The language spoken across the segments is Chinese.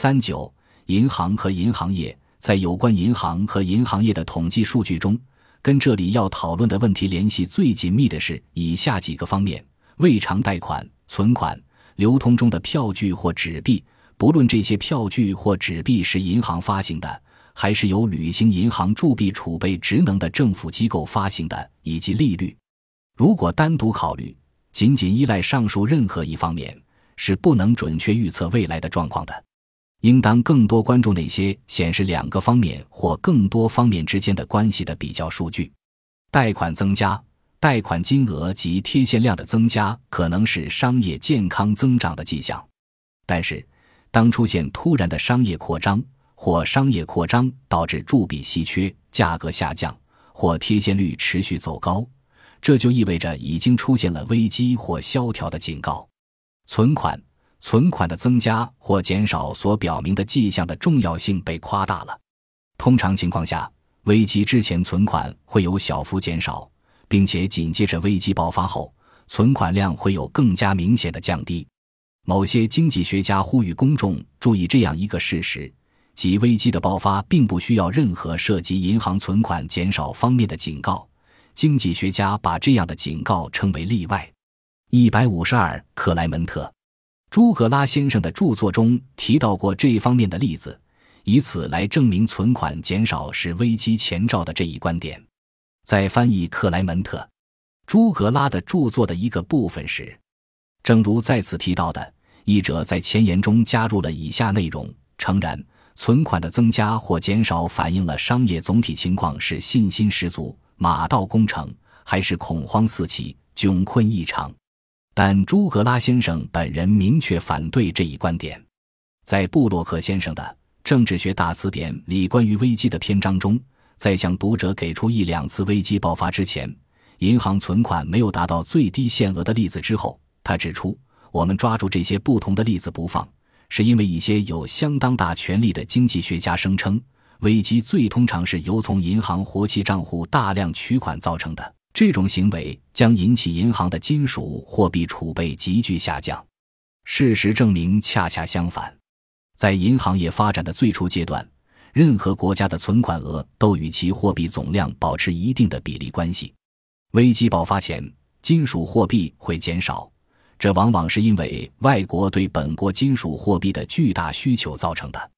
三九，银行和银行业在有关银行和银行业的统计数据中，跟这里要讨论的问题联系最紧密的是以下几个方面：未偿贷款、存款、流通中的票据或纸币，不论这些票据或纸币是银行发行的。还是由履行银行铸币储备职能的政府机构发行的，以及利率。如果单独考虑，仅仅依赖上述任何一方面，是不能准确预测未来的状况的。应当更多关注那些显示两个方面或更多方面之间的关系的比较数据。贷款增加、贷款金额及贴现量的增加，可能是商业健康增长的迹象。但是，当出现突然的商业扩张，或商业扩张导致铸币稀缺、价格下降，或贴现率持续走高，这就意味着已经出现了危机或萧条的警告。存款、存款的增加或减少所表明的迹象的重要性被夸大了。通常情况下，危机之前存款会有小幅减少，并且紧接着危机爆发后，存款量会有更加明显的降低。某些经济学家呼吁公众注意这样一个事实。即危机的爆发并不需要任何涉及银行存款减少方面的警告。经济学家把这样的警告称为例外。一百五十二，克莱门特·朱格拉先生的著作中提到过这一方面的例子，以此来证明存款减少是危机前兆的这一观点。在翻译克莱门特·朱格拉的著作的一个部分时，正如再次提到的，译者在前言中加入了以下内容：诚然。存款的增加或减少反映了商业总体情况是信心十足、马到功成，还是恐慌四起、窘困异常。但朱格拉先生本人明确反对这一观点。在布洛克先生的《政治学大词典》里关于危机的篇章中，在向读者给出一两次危机爆发之前，银行存款没有达到最低限额的例子之后，他指出：我们抓住这些不同的例子不放。是因为一些有相当大权力的经济学家声称，危机最通常是由从银行活期账户大量取款造成的。这种行为将引起银行的金属货币储备急剧下降。事实证明，恰恰相反，在银行业发展的最初阶段，任何国家的存款额都与其货币总量保持一定的比例关系。危机爆发前，金属货币会减少。这往往是因为外国对本国金属货币的巨大需求造成的，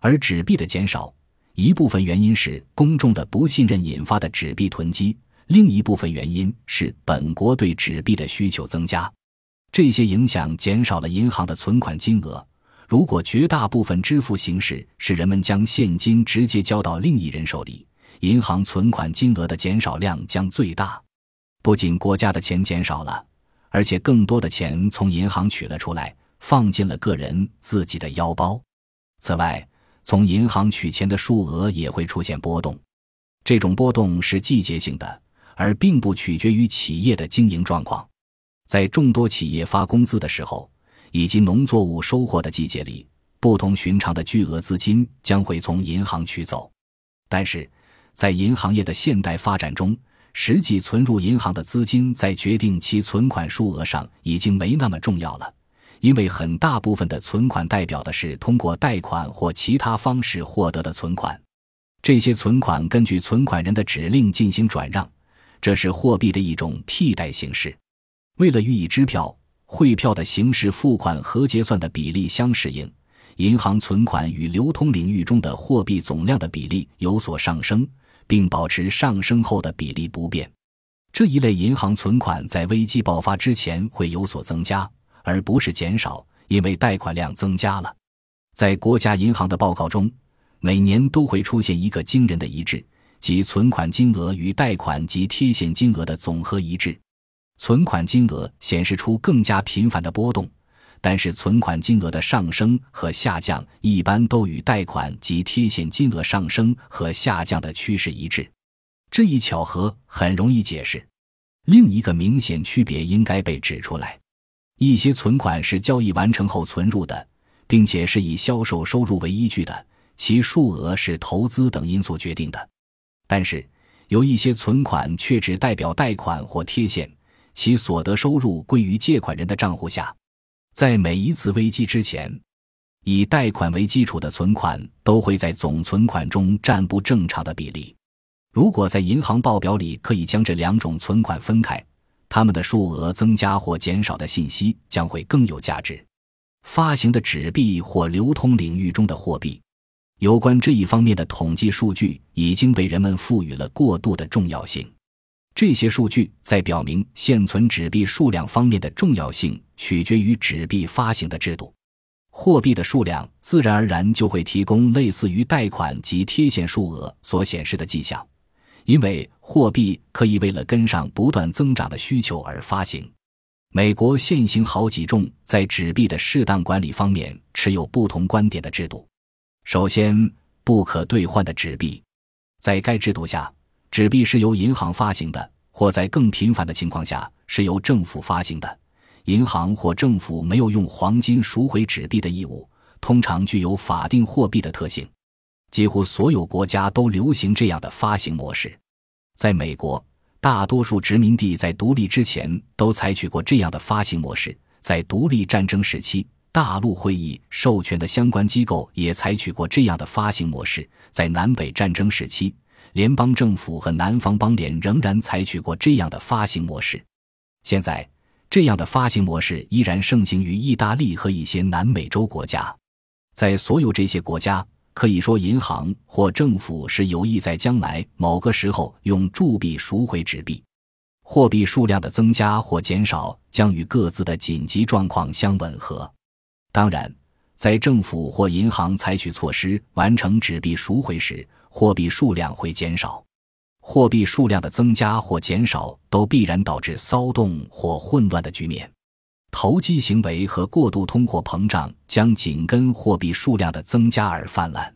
而纸币的减少，一部分原因是公众的不信任引发的纸币囤积，另一部分原因是本国对纸币的需求增加。这些影响减少了银行的存款金额。如果绝大部分支付形式是人们将现金直接交到另一人手里，银行存款金额的减少量将最大。不仅国家的钱减少了。而且更多的钱从银行取了出来，放进了个人自己的腰包。此外，从银行取钱的数额也会出现波动，这种波动是季节性的，而并不取决于企业的经营状况。在众多企业发工资的时候，以及农作物收获的季节里，不同寻常的巨额资金将会从银行取走。但是，在银行业的现代发展中，实际存入银行的资金在决定其存款数额上已经没那么重要了，因为很大部分的存款代表的是通过贷款或其他方式获得的存款。这些存款根据存款人的指令进行转让，这是货币的一种替代形式。为了予以支票、汇票的形式付款和结算的比例相适应，银行存款与流通领域中的货币总量的比例有所上升。并保持上升后的比例不变。这一类银行存款在危机爆发之前会有所增加，而不是减少，因为贷款量增加了。在国家银行的报告中，每年都会出现一个惊人的一致，即存款金额与贷款及贴现金额的总和一致。存款金额显示出更加频繁的波动。但是存款金额的上升和下降一般都与贷款及贴现金额上升和下降的趋势一致，这一巧合很容易解释。另一个明显区别应该被指出来：一些存款是交易完成后存入的，并且是以销售收入为依据的，其数额是投资等因素决定的；但是有一些存款却只代表贷款或贴现，其所得收入归于借款人的账户下。在每一次危机之前，以贷款为基础的存款都会在总存款中占不正常的比例。如果在银行报表里可以将这两种存款分开，它们的数额增加或减少的信息将会更有价值。发行的纸币或流通领域中的货币，有关这一方面的统计数据已经被人们赋予了过度的重要性。这些数据在表明现存纸币数量方面的重要性取决于纸币发行的制度。货币的数量自然而然就会提供类似于贷款及贴现数额所显示的迹象，因为货币可以为了跟上不断增长的需求而发行。美国现行好几种在纸币的适当管理方面持有不同观点的制度。首先，不可兑换的纸币，在该制度下，纸币是由银行发行的，或在更频繁的情况下是由政府发行的。银行或政府没有用黄金赎回纸币的义务，通常具有法定货币的特性。几乎所有国家都流行这样的发行模式。在美国，大多数殖民地在独立之前都采取过这样的发行模式。在独立战争时期，大陆会议授权的相关机构也采取过这样的发行模式。在南北战争时期，联邦政府和南方邦联仍然采取过这样的发行模式。现在。这样的发行模式依然盛行于意大利和一些南美洲国家。在所有这些国家，可以说银行或政府是有意在将来某个时候用铸币赎回纸币。货币数量的增加或减少将与各自的紧急状况相吻合。当然，在政府或银行采取措施完成纸币赎回时，货币数量会减少。货币数量的增加或减少都必然导致骚动或混乱的局面，投机行为和过度通货膨胀将紧跟货币数量的增加而泛滥，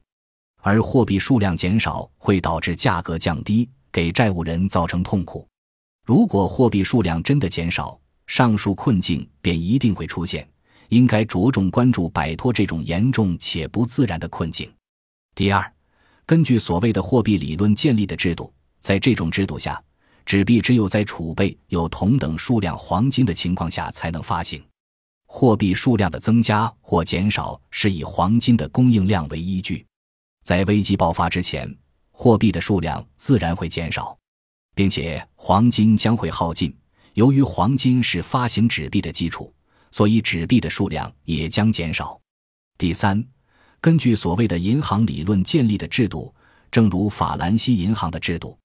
而货币数量减少会导致价格降低，给债务人造成痛苦。如果货币数量真的减少，上述困境便一定会出现。应该着重关注摆脱这种严重且不自然的困境。第二，根据所谓的货币理论建立的制度。在这种制度下，纸币只有在储备有同等数量黄金的情况下才能发行。货币数量的增加或减少是以黄金的供应量为依据。在危机爆发之前，货币的数量自然会减少，并且黄金将会耗尽。由于黄金是发行纸币的基础，所以纸币的数量也将减少。第三，根据所谓的银行理论建立的制度，正如法兰西银行的制度。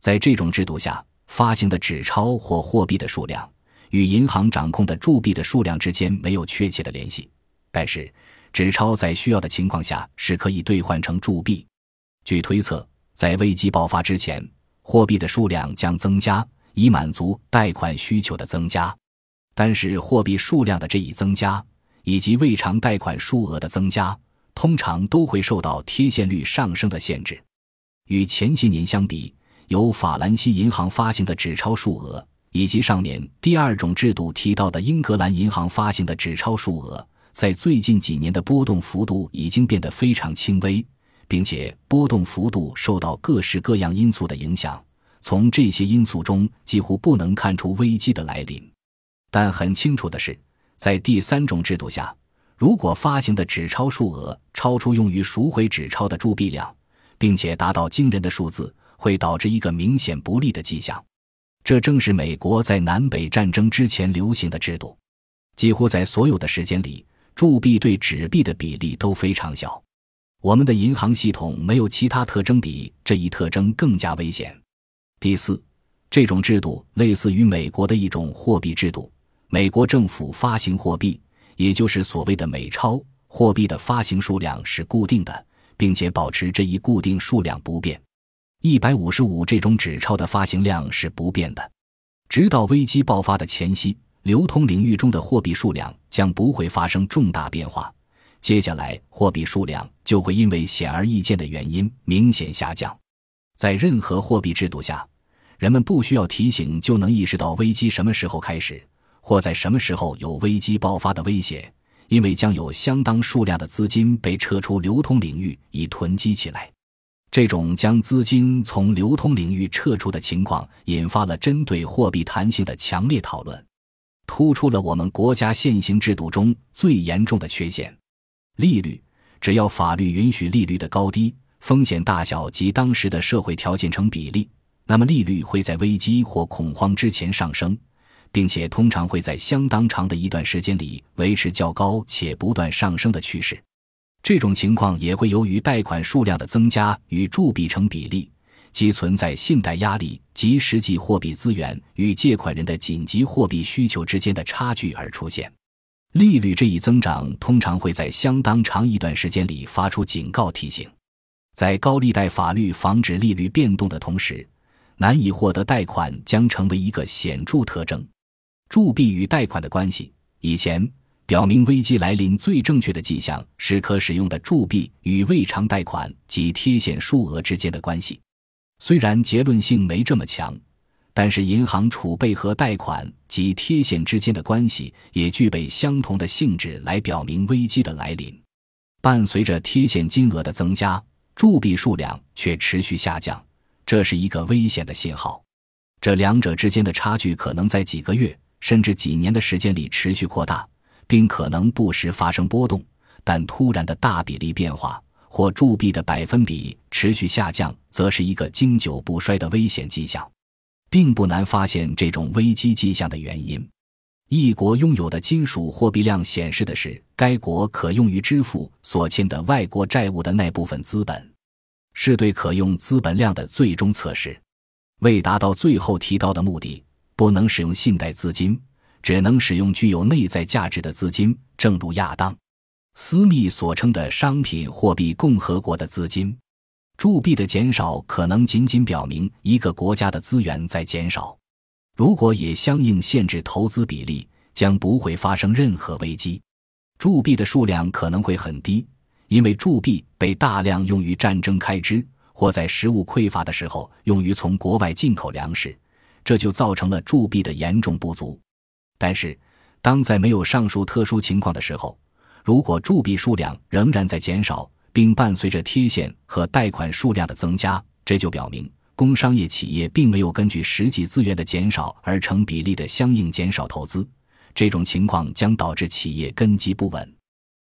在这种制度下，发行的纸钞或货币的数量与银行掌控的铸币的数量之间没有确切的联系。但是，纸钞在需要的情况下是可以兑换成铸币。据推测，在危机爆发之前，货币的数量将增加，以满足贷款需求的增加。但是，货币数量的这一增加以及未偿贷款数额的增加，通常都会受到贴现率上升的限制。与前些年相比，由法兰西银行发行的纸钞数额，以及上面第二种制度提到的英格兰银行发行的纸钞数额，在最近几年的波动幅度已经变得非常轻微，并且波动幅度受到各式各样因素的影响。从这些因素中，几乎不能看出危机的来临。但很清楚的是，在第三种制度下，如果发行的纸钞数额超出用于赎回纸钞的铸币量，并且达到惊人的数字，会导致一个明显不利的迹象，这正是美国在南北战争之前流行的制度。几乎在所有的时间里，铸币对纸币的比例都非常小。我们的银行系统没有其他特征比这一特征更加危险。第四，这种制度类似于美国的一种货币制度。美国政府发行货币，也就是所谓的美钞货币的发行数量是固定的，并且保持这一固定数量不变。一百五十五这种纸钞的发行量是不变的，直到危机爆发的前夕，流通领域中的货币数量将不会发生重大变化。接下来，货币数量就会因为显而易见的原因明显下降。在任何货币制度下，人们不需要提醒就能意识到危机什么时候开始，或在什么时候有危机爆发的威胁，因为将有相当数量的资金被撤出流通领域以囤积起来。这种将资金从流通领域撤出的情况，引发了针对货币弹性的强烈讨论，突出了我们国家现行制度中最严重的缺陷。利率只要法律允许利率的高低、风险大小及当时的社会条件成比例，那么利率会在危机或恐慌之前上升，并且通常会在相当长的一段时间里维持较高且不断上升的趋势。这种情况也会由于贷款数量的增加与铸币成比例。即存在信贷压力及实际货币资源与借款人的紧急货币需求之间的差距而出现。利率这一增长通常会在相当长一段时间里发出警告提醒。在高利贷法律防止利率变动的同时，难以获得贷款将成为一个显著特征。铸币与贷款的关系，以前表明危机来临最正确的迹象是可使用的铸币与未偿贷款及贴现数额之间的关系。虽然结论性没这么强，但是银行储备和贷款及贴现之间的关系也具备相同的性质，来表明危机的来临。伴随着贴现金额的增加，铸币数量却持续下降，这是一个危险的信号。这两者之间的差距可能在几个月甚至几年的时间里持续扩大，并可能不时发生波动，但突然的大比例变化。或铸币的百分比持续下降，则是一个经久不衰的危险迹象，并不难发现这种危机迹象的原因。一国拥有的金属货币量显示的是该国可用于支付所欠的外国债务的那部分资本，是对可用资本量的最终测试。为达到最后提到的目的，不能使用信贷资金，只能使用具有内在价值的资金，正如亚当。斯密所称的商品货币共和国的资金铸币的减少，可能仅仅表明一个国家的资源在减少。如果也相应限制投资比例，将不会发生任何危机。铸币的数量可能会很低，因为铸币被大量用于战争开支，或在食物匮乏的时候用于从国外进口粮食，这就造成了铸币的严重不足。但是，当在没有上述特殊情况的时候，如果铸币数量仍然在减少，并伴随着贴现和贷款数量的增加，这就表明工商业企业并没有根据实际资源的减少而成比例的相应减少投资。这种情况将导致企业根基不稳。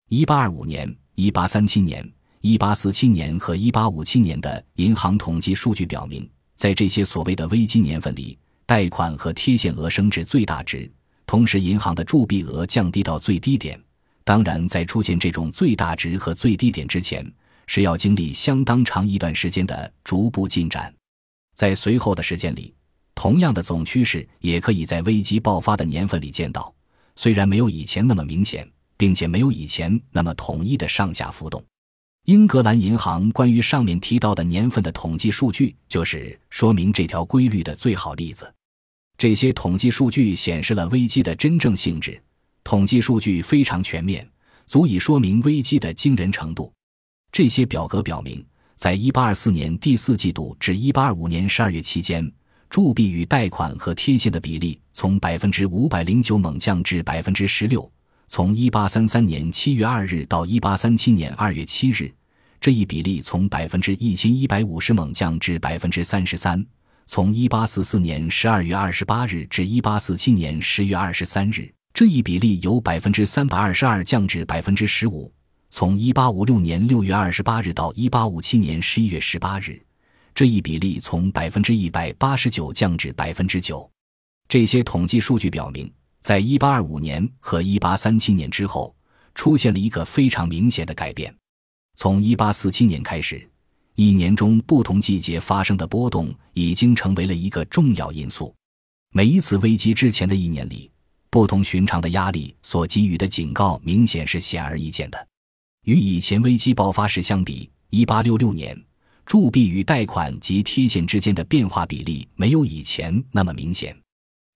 一八二五年、一八三七年、一八四七年和一八五七年的银行统计数据表明，在这些所谓的危机年份里，贷款和贴现额升至最大值，同时银行的铸币额降低到最低点。当然，在出现这种最大值和最低点之前，是要经历相当长一段时间的逐步进展。在随后的时间里，同样的总趋势也可以在危机爆发的年份里见到，虽然没有以前那么明显，并且没有以前那么统一的上下浮动。英格兰银行关于上面提到的年份的统计数据，就是说明这条规律的最好例子。这些统计数据显示了危机的真正性质。统计数据非常全面，足以说明危机的惊人程度。这些表格表明，在1824年第四季度至1825年12月期间，铸币与贷款和贴现的比例从509%猛降至16%。从1833年7月2日到1837年2月7日，这一比例从1150%猛降至33%。从1844年12月28日至1847年10月23日。这一比例由百分之三百二十二降至百分之十五。从一八五六年六月二十八日到一八五七年十一月十八日，这一比例从百分之一百八十九降至百分之九。这些统计数据表明，在一八二五年和一八三七年之后，出现了一个非常明显的改变。从一八四七年开始，一年中不同季节发生的波动已经成为了一个重要因素。每一次危机之前的一年里。不同寻常的压力所给予的警告明显是显而易见的。与以前危机爆发时相比，1866年铸币与贷款及贴现之间的变化比例没有以前那么明显。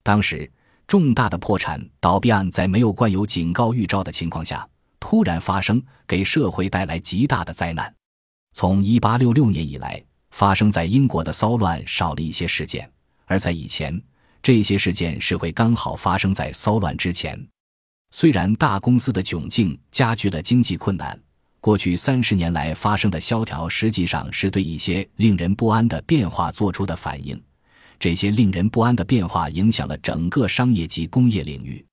当时，重大的破产倒闭案在没有冠有警告预兆的情况下突然发生，给社会带来极大的灾难。从1866年以来，发生在英国的骚乱少了一些事件，而在以前。这些事件是会刚好发生在骚乱之前。虽然大公司的窘境加剧了经济困难，过去三十年来发生的萧条实际上是对一些令人不安的变化做出的反应。这些令人不安的变化影响了整个商业及工业领域，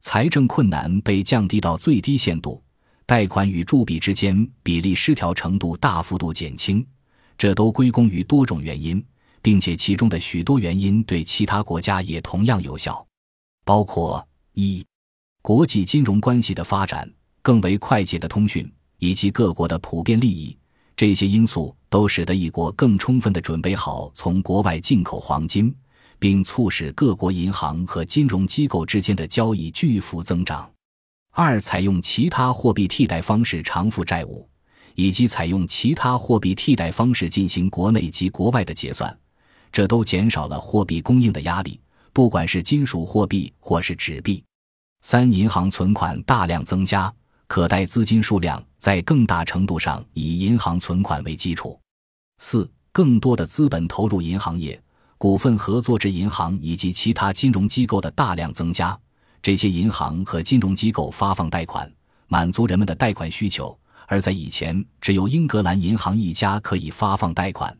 财政困难被降低到最低限度，贷款与铸币之间比例失调程度大幅度减轻，这都归功于多种原因，并且其中的许多原因对其他国家也同样有效，包括一、国际金融关系的发展、更为快捷的通讯以及各国的普遍利益，这些因素都使得一国更充分地准备好从国外进口黄金，并促使各国银行和金融机构之间的交易巨幅增长。二、采用其他货币替代方式偿付债务，以及采用其他货币替代方式进行国内及国外的结算，这都减少了货币供应的压力，不管是金属货币或是纸币。三、银行存款大量增加，可贷资金数量在更大程度上以银行存款为基础。四、更多的资本投入银行业，股份合作制银行以及其他金融机构的大量增加。这些银行和金融机构发放贷款，满足人们的贷款需求，而在以前，只有英格兰银行一家可以发放贷款。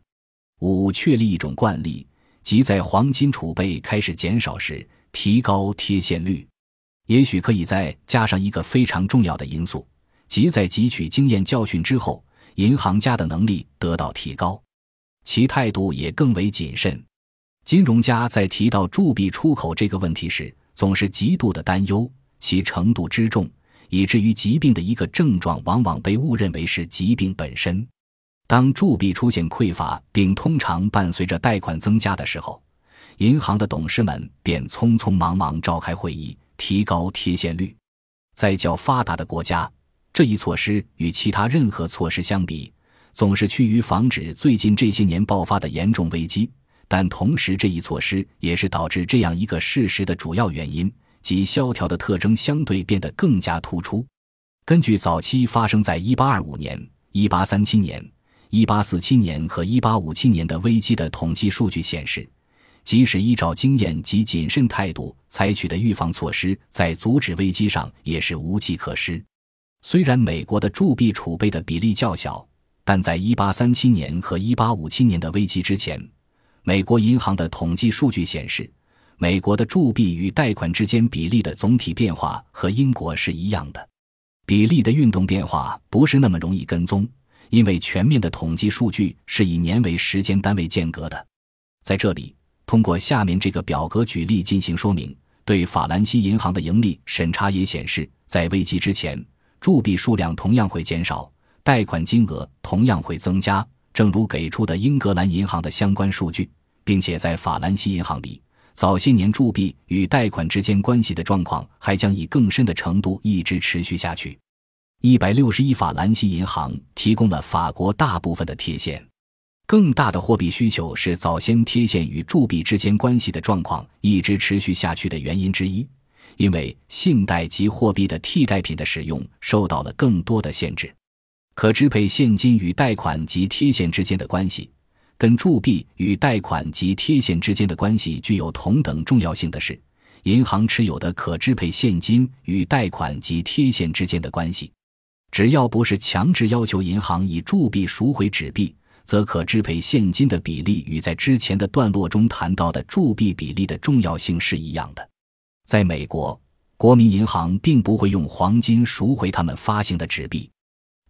五、确立一种惯例，即在黄金储备开始减少时，提高贴现率。也许可以再加上一个非常重要的因素，即在汲取经验教训之后，银行家的能力得到提高，其态度也更为谨慎。金融家在提到铸币出口这个问题时，总是极度的担忧，其程度之重，以至于疾病的一个症状往往被误认为是疾病本身。当铸币出现匮乏，并通常伴随着贷款增加的时候，银行的董事们便匆匆忙忙召开会议，提高贴现率。在较发达的国家，这一措施与其他任何措施相比，总是趋于防止最近这些年爆发的严重危机。但同时，这一措施也是导致这样一个事实的主要原因，即萧条的特征相对变得更加突出。根据早期发生在1825年、1837年、1847年和1857年的危机的统计数据显示，即使依照经验及谨慎态度采取的预防措施，在阻止危机上也是无计可施。虽然美国的铸币储备的比例较小，但在1837年和1857年的危机之前。美国银行的统计数据显示，美国的铸币与贷款之间比例的总体变化和英国是一样的。比例的运动变化不是那么容易跟踪，因为全面的统计数据是以年为时间单位间隔的。在这里，通过下面这个表格举例进行说明。对法兰西银行的盈利审查也显示，在危机之前，铸币数量同样会减少，贷款金额同样会增加。正如给出的英格兰银行的相关数据，并且在法兰西银行里，早些年铸币与贷款之间关系的状况还将以更深的程度一直持续下去。一百六十一法兰西银行提供了法国大部分的贴现，更大的货币需求是早先贴现与铸币之间关系的状况一直持续下去的原因之一，因为信贷及货币的替代品的使用受到了更多的限制。可支配现金与贷款及贴现之间的关系，跟铸币与贷款及贴现之间的关系具有同等重要性的是，银行持有的可支配现金与贷款及贴现之间的关系。只要不是强制要求银行以铸币赎回纸币，则可支配现金的比例与在之前的段落中谈到的铸币比例的重要性是一样的。在美国，国民银行并不会用黄金赎回他们发行的纸币。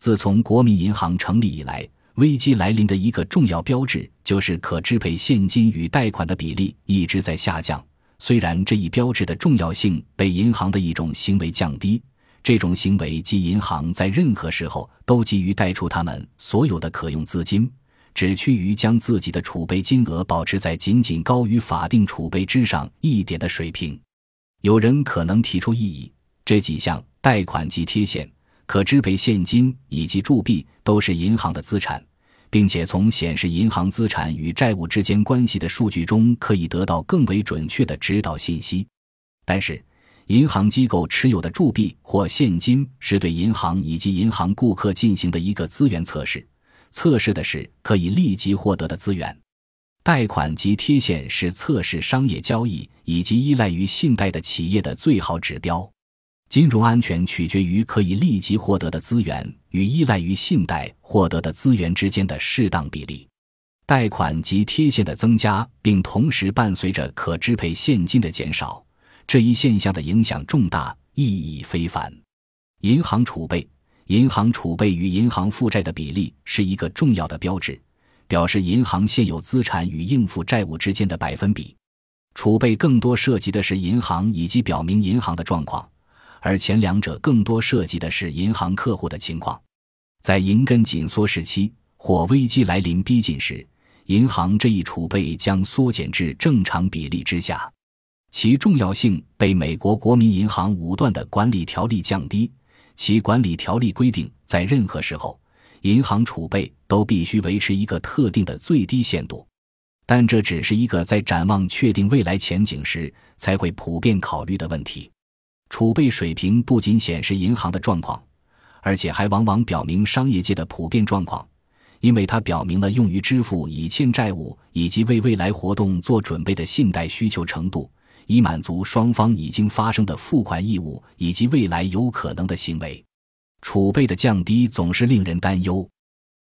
自从国民银行成立以来，危机来临的一个重要标志就是可支配现金与贷款的比例一直在下降。虽然这一标志的重要性被银行的一种行为降低，这种行为即银行在任何时候都急于贷出他们所有的可用资金，只趋于将自己的储备金额保持在仅仅高于法定储备之上一点的水平。有人可能提出异议：这几项贷款及贴现。可支配现金以及铸币都是银行的资产，并且从显示银行资产与债务之间关系的数据中可以得到更为准确的指导信息。但是，银行机构持有的铸币或现金是对银行以及银行顾客进行的一个资源测试，测试的是可以立即获得的资源。贷款及贴现是测试商业交易以及依赖于信贷的企业的最好指标。金融安全取决于可以立即获得的资源与依赖于信贷获得的资源之间的适当比例。贷款及贴现的增加，并同时伴随着可支配现金的减少，这一现象的影响重大，意义非凡。银行储备，银行储备与银行负债的比例是一个重要的标志，表示银行现有资产与应付债务之间的百分比。储备更多涉及的是银行以及表明银行的状况，而前两者更多涉及的是银行客户的情况。在银根紧缩时期或危机来临逼近时，银行这一储备将缩减至正常比例之下，其重要性被美国国民银行武断的管理条例降低。其管理条例规定，在任何时候，银行储备都必须维持一个特定的最低限度。但这只是一个在展望确定未来前景时才会普遍考虑的问题。储备水平不仅显示银行的状况，而且还往往表明商业界的普遍状况，因为它表明了用于支付已欠债务以及为未来活动做准备的信贷需求程度，以满足双方已经发生的付款义务以及未来有可能的行为。储备的降低总是令人担忧。